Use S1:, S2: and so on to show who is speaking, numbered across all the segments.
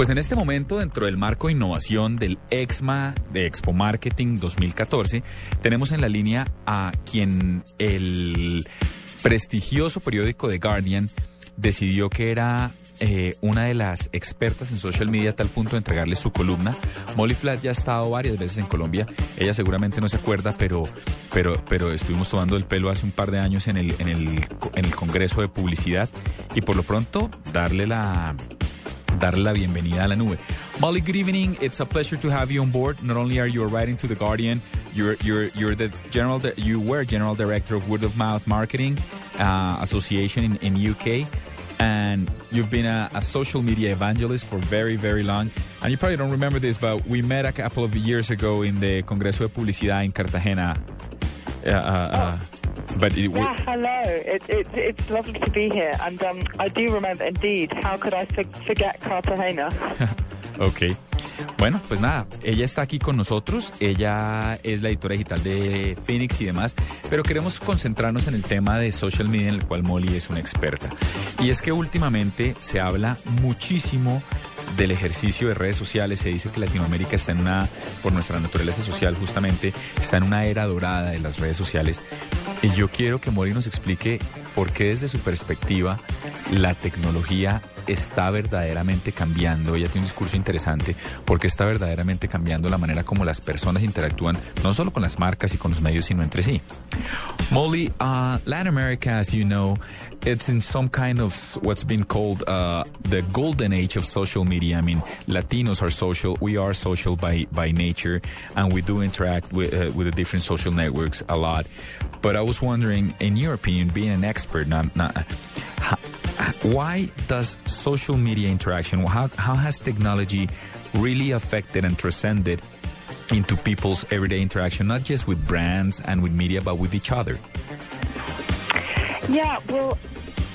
S1: Pues en este momento, dentro del marco de innovación del EXMA de Expo Marketing 2014, tenemos en la línea a quien el prestigioso periódico The Guardian decidió que era eh, una de las expertas en social media a tal punto de entregarle su columna. Molly Flat ya ha estado varias veces en Colombia. Ella seguramente no se acuerda, pero, pero, pero estuvimos tomando el pelo hace un par de años en el, en el, en el Congreso de Publicidad y por lo pronto darle la darle la bienvenida a la nube. Molly, good evening. It's a pleasure to have you on board. Not only are you writing to the Guardian, you're you're you're the general you were general director of Word of Mouth Marketing uh, Association in, in UK, and you've been a, a, social media evangelist for very very long. And you probably don't remember this, but we met a couple of years ago in the Congreso de Publicidad in Cartagena. Uh, uh, uh but it,
S2: yeah, hello. It, it, it's lovely to be here, and um, I do remember indeed. How could I forget Cartagena?
S1: ok. Bueno, pues nada, ella está aquí con nosotros, ella es la editora digital de Phoenix y demás, pero queremos concentrarnos en el tema de social media en el cual Molly es una experta. Y es que últimamente se habla muchísimo del ejercicio de redes sociales. Se dice que Latinoamérica está en una, por nuestra naturaleza social justamente, está en una era dorada de las redes sociales. Y yo quiero que Mori nos explique por qué desde su perspectiva la tecnología está verdaderamente cambiando, ella tiene un discurso interesante, porque está verdaderamente cambiando la manera como las personas interactúan, no solo con las marcas y con los medios, sino entre sí. Molly, uh, Latin America, as you know, it's in some kind of what's been called uh, the golden age of social media. I mean, Latinos are social, we are social by, by nature, and we do interact with, uh, with the different social networks a lot. But I was wondering, in your opinion, being an expert, why does social media interaction, how, how has technology really affected and transcended into people's everyday interaction, not just with brands and with media, but with each other?
S2: Yeah, well,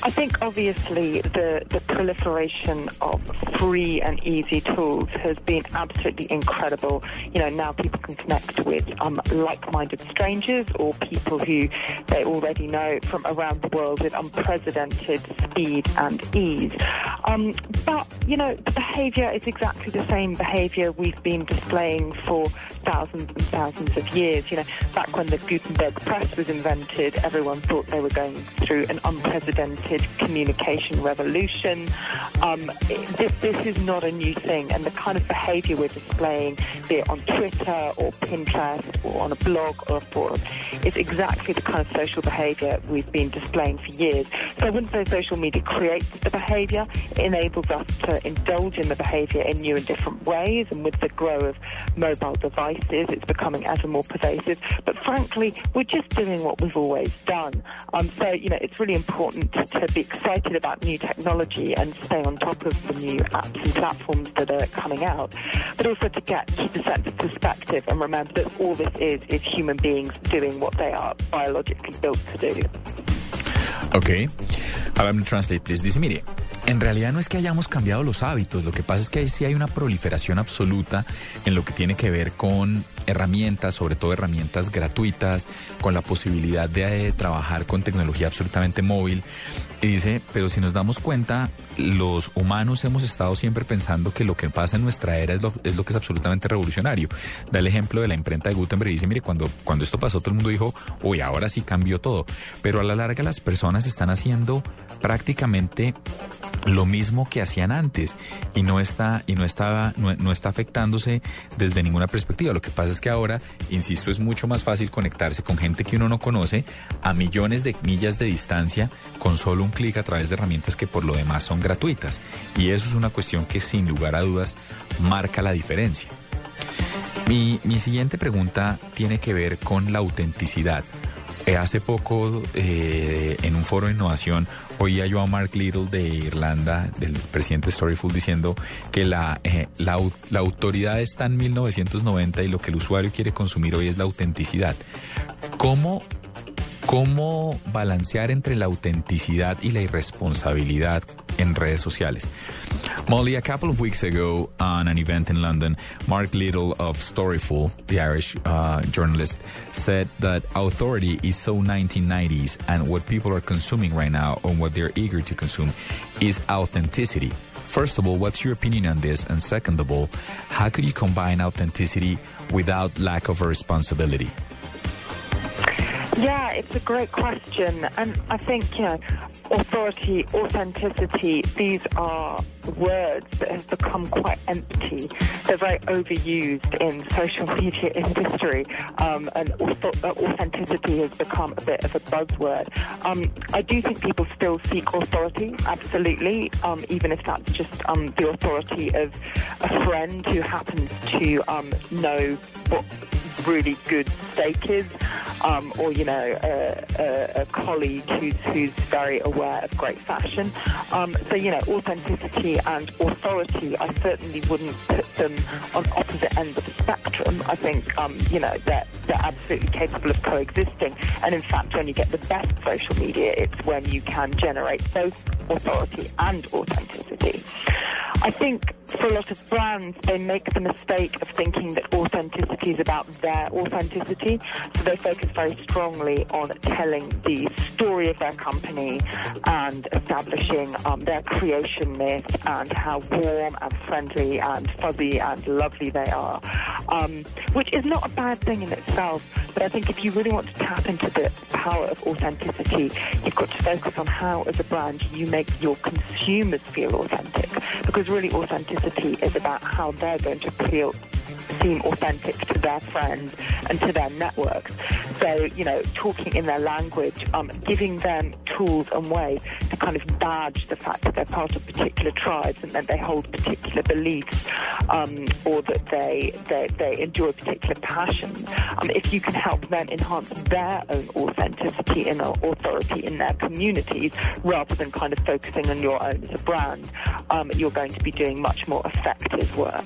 S2: I think obviously the, the proliferation of free and easy tools has been absolutely incredible. You know, now people can connect with um, like-minded strangers or people who they already know from around the world with unprecedented speed and ease. Um, but, you know, the behavior is exactly the same behavior we've been displaying for thousands and thousands of years. You know, back when the Gutenberg press was invented, everyone thought they were going through an unprecedented communication revolution. Um, this, this is not a new thing, and the kind of behavior we're displaying, be it on Twitter or Pinterest or on a blog or a forum, is exactly the kind of social behavior we've been displaying for years. So I wouldn't say social media creates the behavior, it enables us to indulge in the behavior in new and different ways, and with the growth of mobile devices, it's becoming ever more pervasive. But frankly, we're just doing what we've always done. Um, so, you know, it's really important to be excited about new technology and stay on top of the new apps and platforms that are coming out, but also to get keep a sense of perspective and remember that all this is is human beings doing what they are biologically built to do.
S1: Okay. To translate, please. Dice, mire, en realidad no es que hayamos cambiado los hábitos, lo que pasa es que sí hay una proliferación absoluta en lo que tiene que ver con herramientas, sobre todo herramientas gratuitas, con la posibilidad de, eh, trabajar con tecnología absolutamente móvil. Y dice, pero si nos damos cuenta, los humanos hemos estado siempre pensando que lo que pasa en nuestra era es lo, es lo que es absolutamente revolucionario. Da el ejemplo de la imprenta de Gutenberg y dice, mire, cuando, cuando esto pasó todo el mundo dijo, uy, ahora sí cambió todo. Pero a la larga las personas están haciendo prácticamente lo mismo que hacían antes y no está y no estaba no, está afectándose desde ninguna perspectiva. Lo que pasa es que ahora, insisto, es mucho más fácil conectarse con gente que uno no conoce a millones de millas de distancia con solo un clic a través de herramientas que por lo demás son gratuitas. Y eso es una cuestión que sin lugar a dudas marca la diferencia. Mi, mi siguiente pregunta tiene que ver con la autenticidad. Eh, hace poco, eh, en un foro de innovación, oía yo a Mark Little de Irlanda, del presidente Storyful, diciendo que la, eh, la, la autoridad está en 1990 y lo que el usuario quiere consumir hoy es la autenticidad. ¿Cómo ¿Cómo balancear entre la autenticidad y la irresponsabilidad en redes sociales? Molly, a couple of weeks ago on an event in London, Mark Little of Storyful, the Irish uh, journalist, said that authority is so 1990s and what people are consuming right now and what they're eager to consume is authenticity. First of all, what's your opinion on this? And second of all, how could you combine authenticity without lack of responsibility?
S2: Yeah, it's a great question. And I think, you know, authority, authenticity, these are words that have become quite empty. They're very overused in social media industry, um, and authenticity has become a bit of a buzzword. Um, I do think people still seek authority, absolutely, um, even if that's just um, the authority of a friend who happens to um, know what really good steak is, um, or you know, a, a, a, colleague who's who's very aware of great fashion. Um, so you know, authenticity and authority, I certainly wouldn't put them on opposite ends of the spectrum. I think um, you know they're they're absolutely capable of coexisting, and in fact, when you get the best social media, it's when you can generate both authority and authenticity. I think for a lot of brands, they make the mistake of thinking that authenticity is about their authenticity. So they focus very strongly on telling the story of their company and establishing um, their creation myth and how warm and friendly and fuzzy and lovely they are, um, which is not a bad thing in itself. But I think if you really want to tap into the power of authenticity, you've got to focus on how, as a brand, you make your consumers feel authentic. Because really, authenticity is about how they're going to feel seem authentic to their friends and to their networks. So, you know, talking in their language, um, giving them tools and ways to kind of badge the fact that they're part of particular tribes and that they hold particular beliefs um, or that they, they, they enjoy particular passions. Um, if you can help them enhance their own authenticity and authority in their communities rather than kind of focusing on your own as a brand, um, you're going to be doing much more effective work.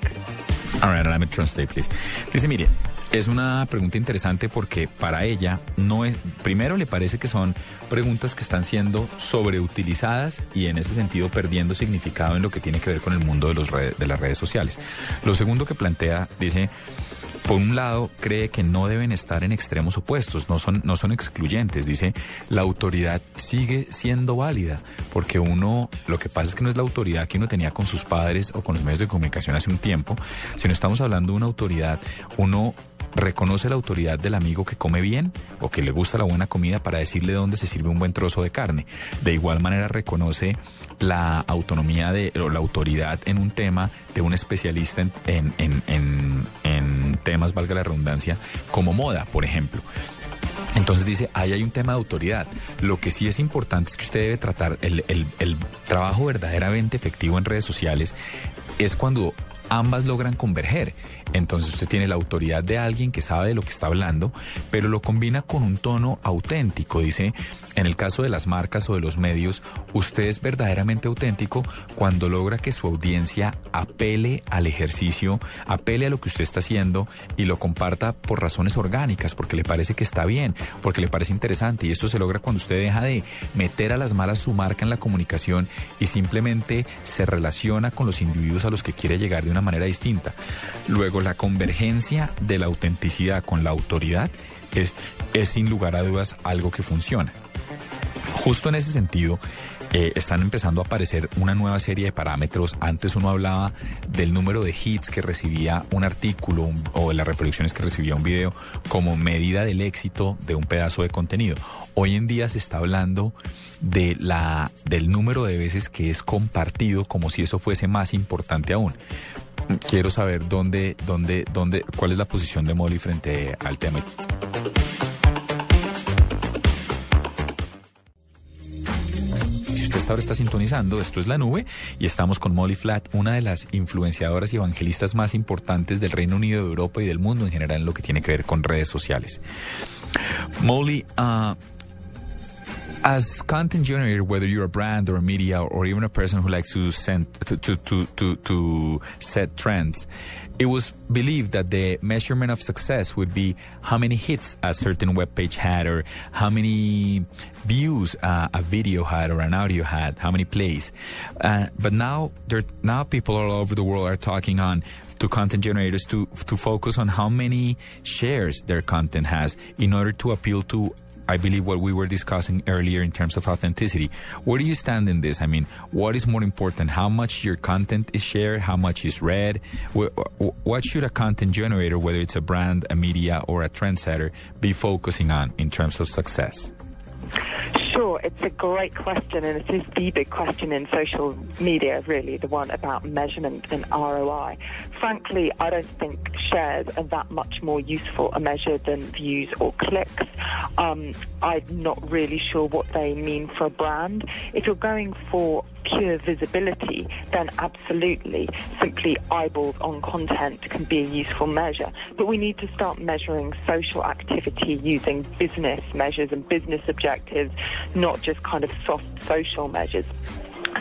S1: All right, let me translate, please. Dice, mire, es una pregunta interesante porque para ella no es, primero le parece que son preguntas que están siendo sobreutilizadas y en ese sentido perdiendo significado en lo que tiene que ver con el mundo de, los de las redes sociales. Lo segundo que plantea, dice, por un lado, cree que no deben estar en extremos opuestos, no son, no son excluyentes. Dice, la autoridad sigue siendo válida, porque uno, lo que pasa es que no es la autoridad que uno tenía con sus padres o con los medios de comunicación hace un tiempo, sino estamos hablando de una autoridad, uno reconoce la autoridad del amigo que come bien o que le gusta la buena comida para decirle dónde se sirve un buen trozo de carne. De igual manera reconoce la autonomía de, o la autoridad en un tema de un especialista en, en, en, en temas, valga la redundancia, como moda, por ejemplo. Entonces dice, ahí hay un tema de autoridad. Lo que sí es importante es que usted debe tratar el, el, el trabajo verdaderamente efectivo en redes sociales es cuando ambas logran converger. Entonces usted tiene la autoridad de alguien que sabe de lo que está hablando, pero lo combina con un tono auténtico. Dice, en el caso de las marcas o de los medios, usted es verdaderamente auténtico cuando logra que su audiencia apele al ejercicio, apele a lo que usted está haciendo y lo comparta por razones orgánicas, porque le parece que está bien, porque le parece interesante. Y esto se logra cuando usted deja de meter a las malas su marca en la comunicación y simplemente se relaciona con los individuos a los que quiere llegar de una manera distinta. Luego, la convergencia de la autenticidad con la autoridad es, es sin lugar a dudas algo que funciona. Justo en ese sentido, eh, están empezando a aparecer una nueva serie de parámetros. Antes uno hablaba del número de hits que recibía un artículo o de las reproducciones que recibía un video como medida del éxito de un pedazo de contenido. Hoy en día se está hablando de la, del número de veces que es compartido como si eso fuese más importante aún. Quiero saber dónde, dónde, dónde, cuál es la posición de Molly frente al tema. ahora está sintonizando, esto es La Nube y estamos con Molly Flat, una de las influenciadoras y evangelistas más importantes del Reino Unido, de Europa y del mundo en general en lo que tiene que ver con redes sociales. Molly, uh, as content generator, whether you're a brand or a media or even a person who likes to send to to to to, to set trends, it was believed that the measurement of success would be how many hits a certain web page had, or how many views uh, a video had, or an audio had, how many plays. Uh, but now, there now people all over the world are talking on to content generators to to focus on how many shares their content has in order to appeal to I believe what we were discussing earlier in terms of authenticity. Where do you stand in this? I mean, what is more important? How much your content is shared? How much is read? What should a content generator, whether it's a brand, a media, or a trendsetter, be focusing on in terms of success?
S2: Sure, it's a great question, and it is the big question in social media, really, the one about measurement and ROI. Frankly, I don't think shares are that much more useful a measure than views or clicks. Um, I'm not really sure what they mean for a brand. If you're going for pure visibility, then absolutely, simply eyeballs on content can be a useful measure. But we need to start measuring social activity using business measures and business objectives, not just kind of soft social measures.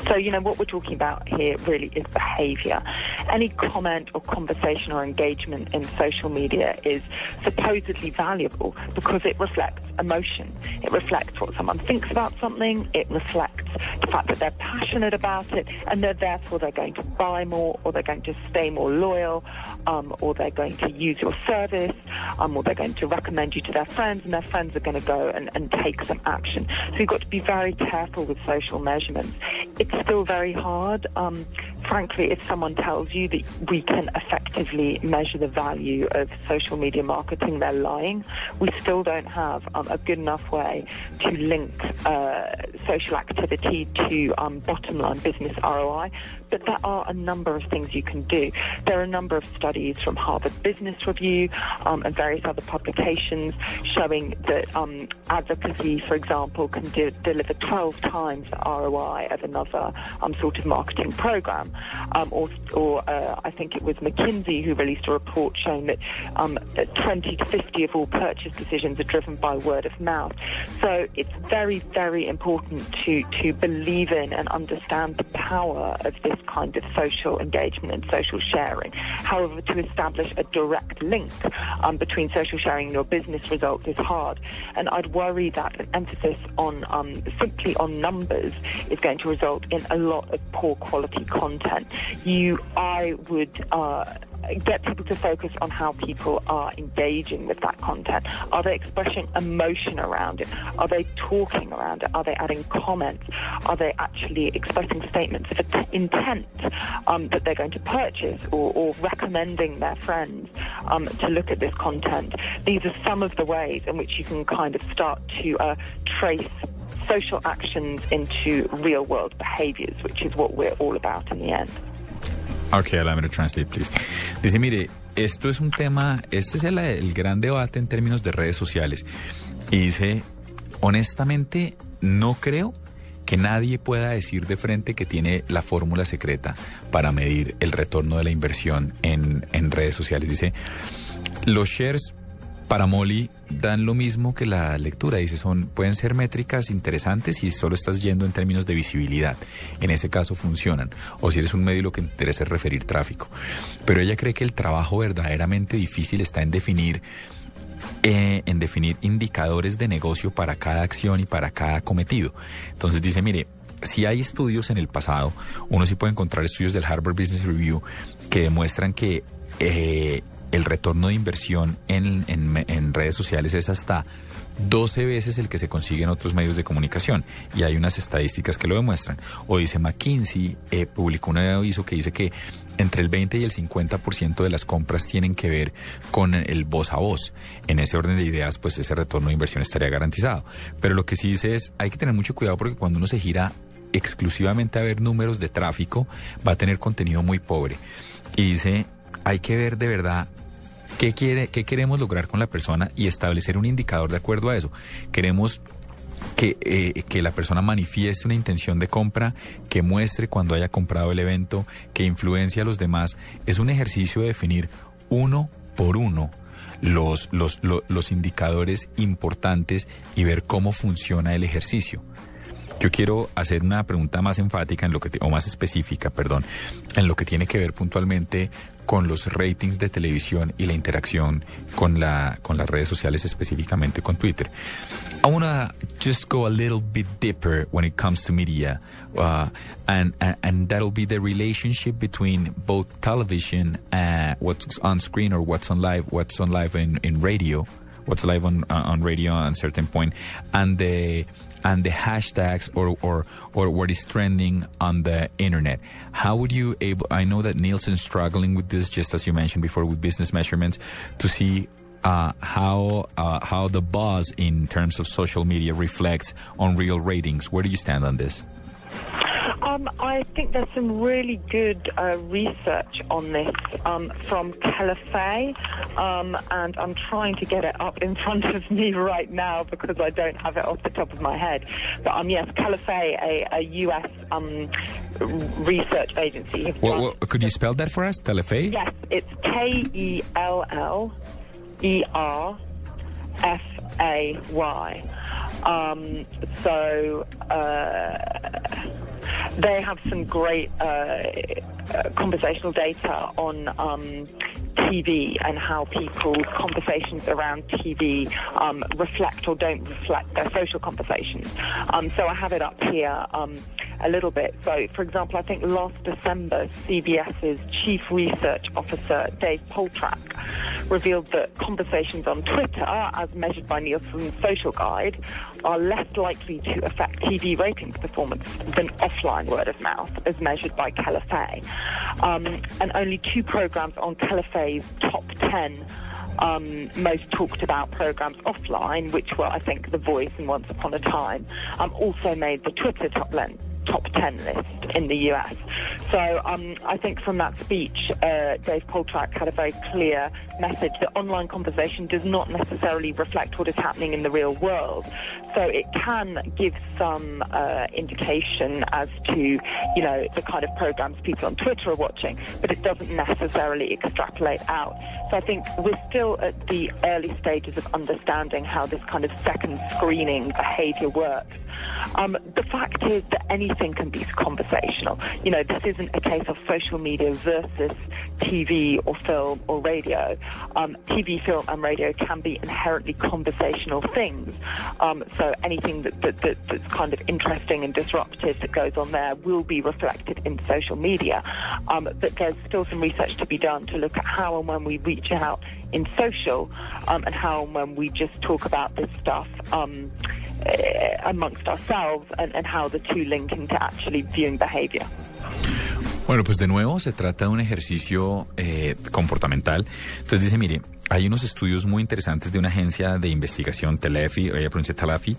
S2: So, you know, what we're talking about here really is behavior. Any comment or conversation or engagement in social media is supposedly valuable because it reflects emotion. It reflects what someone thinks about something. It reflects the fact that they're passionate about it and that therefore they're going to buy more or they're going to stay more loyal um, or they're going to use your service um, or they're going to recommend you to their friends and their friends are going to go and, and take some action. So you've got to be very careful with social measurements. It's still very hard. Um, frankly, if someone tells you that we can effectively measure the value of social media marketing, they're lying. We still don't have um, a good enough way to link uh, social activity to um, bottom line business ROI. But there are a number of things you can do. There are a number of studies from Harvard Business Review um, and various other publications showing that um, advocacy, for example, can de- deliver 12 times the ROI of another um, sort of marketing program. Um, or, or uh, I think it was McKinsey who released a report showing that 20 to 50 of all purchase decisions are driven by word of mouth. So it's very, very important to, to believe in and understand the power of this kind of social engagement and social sharing. However, to establish a direct link um, between social sharing and your business results is hard. And I'd worry that an emphasis on um, simply on numbers is going to result in a lot of poor quality content. You, I would uh, get people to focus on how people are engaging with that content. Are they expressing emotion around it? Are they talking around it? Are they adding comments? Are they actually expressing statements of intent um, that they're going to purchase or, or recommending their friends um, to look at this content? These are some of the ways in which you can kind of start to uh, trace social actions into real world behaviors, which is what we're all about in the end.
S1: Okay, allow me to translate, please. Dice, mire, esto es un tema, este es el, el gran debate en términos de redes sociales. Y dice, honestamente, no creo que nadie pueda decir de frente que tiene la fórmula secreta para medir el retorno de la inversión en, en redes sociales. Dice, los shares para Molly dan lo mismo que la lectura. Dice, son, pueden ser métricas interesantes si solo estás yendo en términos de visibilidad. En ese caso funcionan. O si eres un medio lo que interesa es referir tráfico. Pero ella cree que el trabajo verdaderamente difícil está en definir eh, en definir indicadores de negocio para cada acción y para cada cometido. Entonces dice, mire, si hay estudios en el pasado, uno sí puede encontrar estudios del Harvard Business Review que demuestran que eh, el retorno de inversión en, redes sociales es hasta 12 veces el que se consigue en otros medios de comunicación. Y hay unas estadísticas que lo demuestran. O dice McKinsey, eh, publicó un aviso que dice que entre el 20 y el 50% de las compras tienen que ver con el voz a voz. En ese orden de ideas, pues ese retorno de inversión estaría garantizado. Pero lo que sí dice es, hay que tener mucho cuidado porque cuando uno se gira exclusivamente a ver números de tráfico, va a tener contenido muy pobre. Y dice, hay que ver de verdad qué, quiere, qué queremos lograr con la persona y establecer un indicador de acuerdo a eso. Queremos que, eh, que, la persona manifieste una intención de compra, que muestre cuando haya comprado el evento, que influencia a los demás. Es un ejercicio de definir uno por uno los, los, lo- los indicadores importantes y ver cómo funciona el ejercicio. Yo quiero hacer una pregunta más enfática en lo que o más específica, perdón, en lo que tiene que ver puntualmente con los ratings de televisión y la interacción con la con las redes sociales específicamente con Twitter. I want to just go a little bit deeper when it comes to media, uh, and, and and that'll be the relationship between both television, uh, what's on screen or what's on live, what's on live in, in radio, what's live on on radio at a certain point, and the and the hashtags or or or what is trending on the internet. How would you able? I know that Nielsen's struggling with this, just as you mentioned before, with business measurements, to see. Uh, how uh, how the buzz in terms of social media reflects on real ratings? Where do you stand on this?
S2: Um, I think there's some really good uh, research on this um, from Keller Fay, um, and I'm trying to get it up in front of me right now because I don't have it off the top of my head. But um, yes, Keller Fay, a, a US um, research agency, have
S1: Well, well, could you spell that for us, Telefe?
S2: Yes, it's K E L L E R F A Y. Um, so uh, they have some great uh, conversational data on um, TV and how people's conversations around TV um, reflect or don't reflect their social conversations. Um, so I have it up here um, a little bit. So, for example, I think last December, CBS's chief research officer, Dave Poltrack, revealed that conversations on Twitter, as measured by Nielsen's Social Guide, are less likely to affect TV ratings performance than offline word of mouth, as measured by Keller Fay. Um, and only two programs on Keller Fay's top 10 um, most talked about programs offline, which were, I think, The Voice and Once Upon a Time, um, also made the Twitter top list. Top 10 list in the US. So um, I think from that speech, uh, Dave Poltrack had a very clear message that online conversation does not necessarily reflect what is happening in the real world. So it can give some uh, indication as to, you know, the kind of programs people on Twitter are watching, but it doesn't necessarily extrapolate out. So I think we're still at the early stages of understanding how this kind of second screening behavior works. Um, the fact is that anything can be conversational. You know, this isn't a case of social media versus TV or film or radio. Um, TV, film, and radio can be inherently conversational things. Um, so anything that, that, that, that's kind of interesting and disruptive that goes on there will be reflected in social media. Um, but there's still some research to be done to look at how and when we reach out in social um, and how and when we just talk about this stuff um, amongst ourselves and, and how the two link into actually viewing behavior.
S1: Bueno, pues de nuevo se trata de un ejercicio eh, comportamental. Entonces dice, mire, hay unos estudios muy interesantes de una agencia de investigación, Telefi, ella pronuncia Telefi,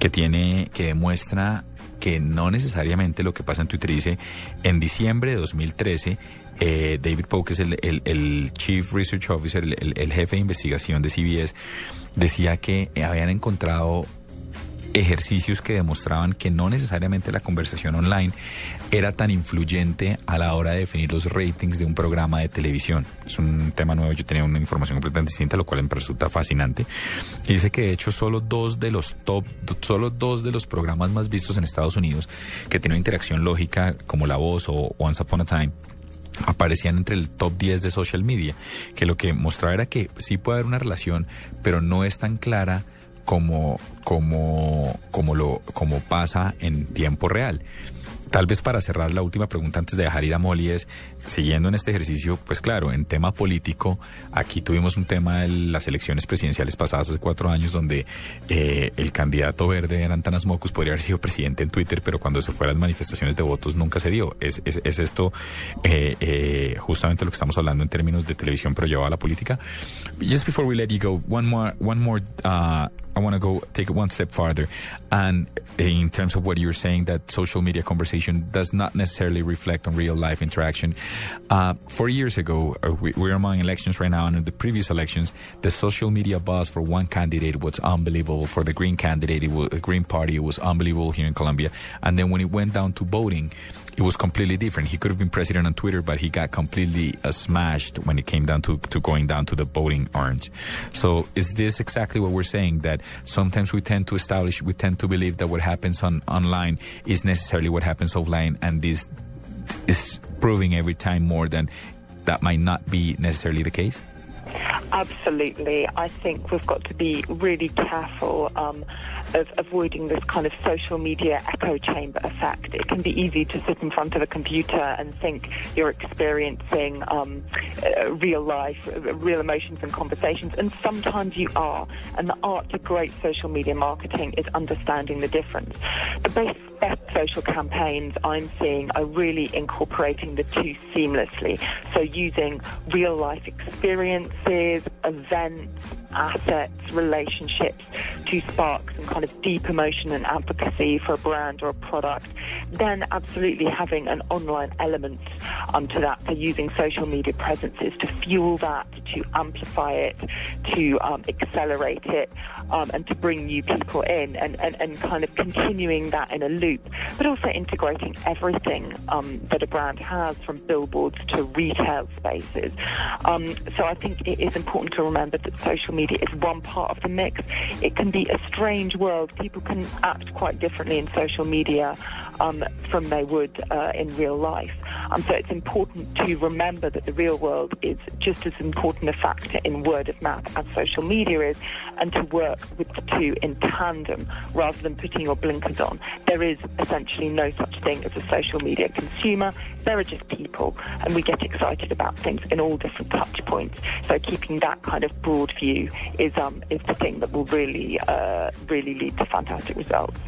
S1: que tiene, que demuestra que no necesariamente lo que pasa en Twitter dice, en diciembre de 2013, eh, David que es el, el- el Chief Research Officer, el- el jefe de investigación de CBS, decía que habían encontrado ejercicios que demostraban que no necesariamente la conversación online era tan influyente a la hora de definir los ratings de un programa de televisión. Es un tema nuevo, yo tenía una información completamente distinta, lo cual me resulta fascinante. Y dice que de hecho solo dos de los top, solo dos de los programas más vistos en Estados Unidos que tienen interacción lógica, como La Voz o Once Upon a Time, aparecían entre el top 10 de social media, que lo que mostraba era que sí puede haber una relación, pero no es tan clara como, como, como, lo, como pasa en tiempo real. Tal vez para cerrar la última pregunta antes de dejar ir a Molly es, siguiendo en este ejercicio, pues claro, en tema político, aquí tuvimos un tema de las elecciones presidenciales pasadas hace cuatro años donde eh, el candidato verde Antanas Mocus podría haber sido presidente en Twitter, pero cuando se fue a las manifestaciones de votos nunca se dio. Es, es, es esto eh, eh, justamente lo que estamos hablando en términos de televisión, pero llevado a la política. Just before we let you go, one more, one more uh, I want to go take it one step farther. And in terms of what you're saying, that social media conversation does not necessarily reflect on real life interaction. Uh, four years ago, uh, we, we're among elections right now, and in the previous elections, the social media buzz for one candidate was unbelievable. For the Green candidate, the Green Party, it was unbelievable here in Colombia. And then when it went down to voting, it was completely different. He could have been president on Twitter, but he got completely uh, smashed when it came down to, to going down to the voting urns. So is this exactly what we're saying? That sometimes we tend to establish, we tend to believe that what happens on online is necessarily what happens offline, and this is proving every time more than that might not be necessarily the case?
S2: Absolutely. I think we've got to be really careful um, of avoiding this kind of social media echo chamber effect. It can be easy to sit in front of a computer and think you're experiencing um, uh, real life, real emotions and conversations, and sometimes you are. And the art of great social media marketing is understanding the difference. The best, best social campaigns I'm seeing are really incorporating the two seamlessly. So using real life experiences, events, assets, relationships to spark some kind of deep emotion and advocacy for a brand or a product, then absolutely having an online element um, to that, so using social media presences to fuel that, to amplify it, to um, accelerate it, um, and to bring new people in, and, and, and kind of continuing that in a loop, but also integrating everything um, that a brand has, from billboards to retail spaces. Um, so I think it is important to remember that social media media is one part of the mix. It can be a strange world. People can act quite differently in social media um, from they would uh, in real life. Um, so it's important to remember that the real world is just as important a factor in word of mouth as social media is, and to work with the two in tandem rather than putting your blinkers on. There is essentially no such thing as a social media consumer. There are just people, and we get excited about things in all different touch points. So keeping that kind of broad view is um, is the thing that will really uh, really lead to fantastic results.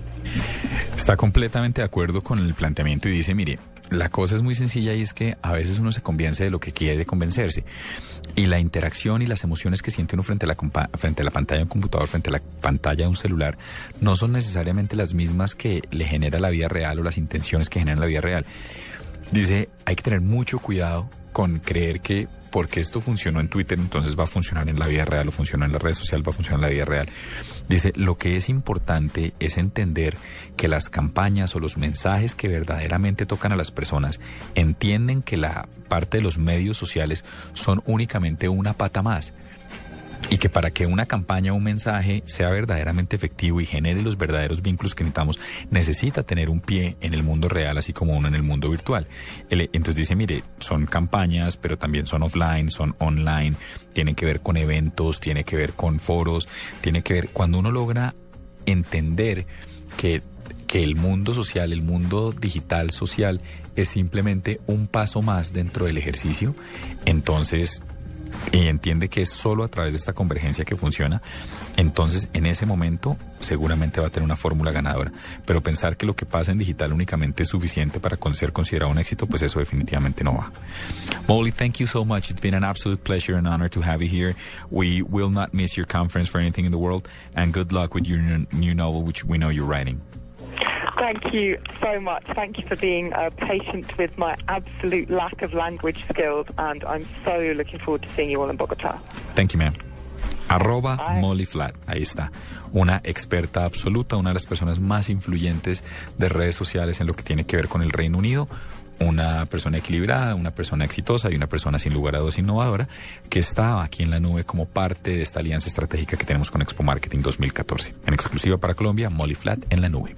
S1: Está completamente de acuerdo con el planteamiento y dice, mire, la cosa es muy sencilla y es que a veces uno se convence de lo que quiere convencerse. Y la interacción y las emociones que siente uno frente a, la frente a la pantalla de un computador, frente a la pantalla de un celular, no son necesariamente las mismas que le genera la vida real o las intenciones que generan la vida real. Dice, hay que tener mucho cuidado con creer que porque esto funcionó en Twitter, entonces va a funcionar en la vida real o funciona en la red social, va a funcionar en la vida real. Dice, lo que es importante es entender que las campañas o los mensajes que verdaderamente tocan a las personas entienden que la parte de los medios sociales son únicamente una pata más y que para que una campaña o un mensaje sea verdaderamente efectivo y genere los verdaderos vínculos que necesitamos, necesita tener un pie en el mundo real, así como uno en el mundo virtual. Entonces dice, mire, son campañas, pero también son offline, son online, tienen que ver con eventos, tiene que ver con foros, tiene que ver, cuando uno logra entender que, que el mundo social, el mundo digital social, es simplemente un paso más dentro del ejercicio, entonces y entiende que es solo a través de esta convergencia que funciona, entonces en ese momento seguramente va a tener una fórmula ganadora. Pero pensar que lo que pasa en digital únicamente es suficiente para ser considerado un éxito, pues eso definitivamente no va. Molly, thank you so much. It's been an absolute pleasure and honor to have you here. We will not miss your conference for anything in the world, and good luck with your new novel, which we know you're writing.
S2: Thank you so much. Thank you for being uh, patient with my absolute lack of language skills, and I'm so looking forward to seeing you all in Bogotá.
S1: Thank you, ma'am. Arroba Molly Flat, ahí está. Una experta absoluta, una de las personas más influyentes de redes sociales en lo que tiene que ver con el Reino Unido. Una persona equilibrada, una persona exitosa y una persona sin lugar a dudas innovadora que está aquí en la nube como parte de esta alianza estratégica que tenemos con Expo Marketing 2014. En exclusiva para Colombia, Molly Flat en la nube.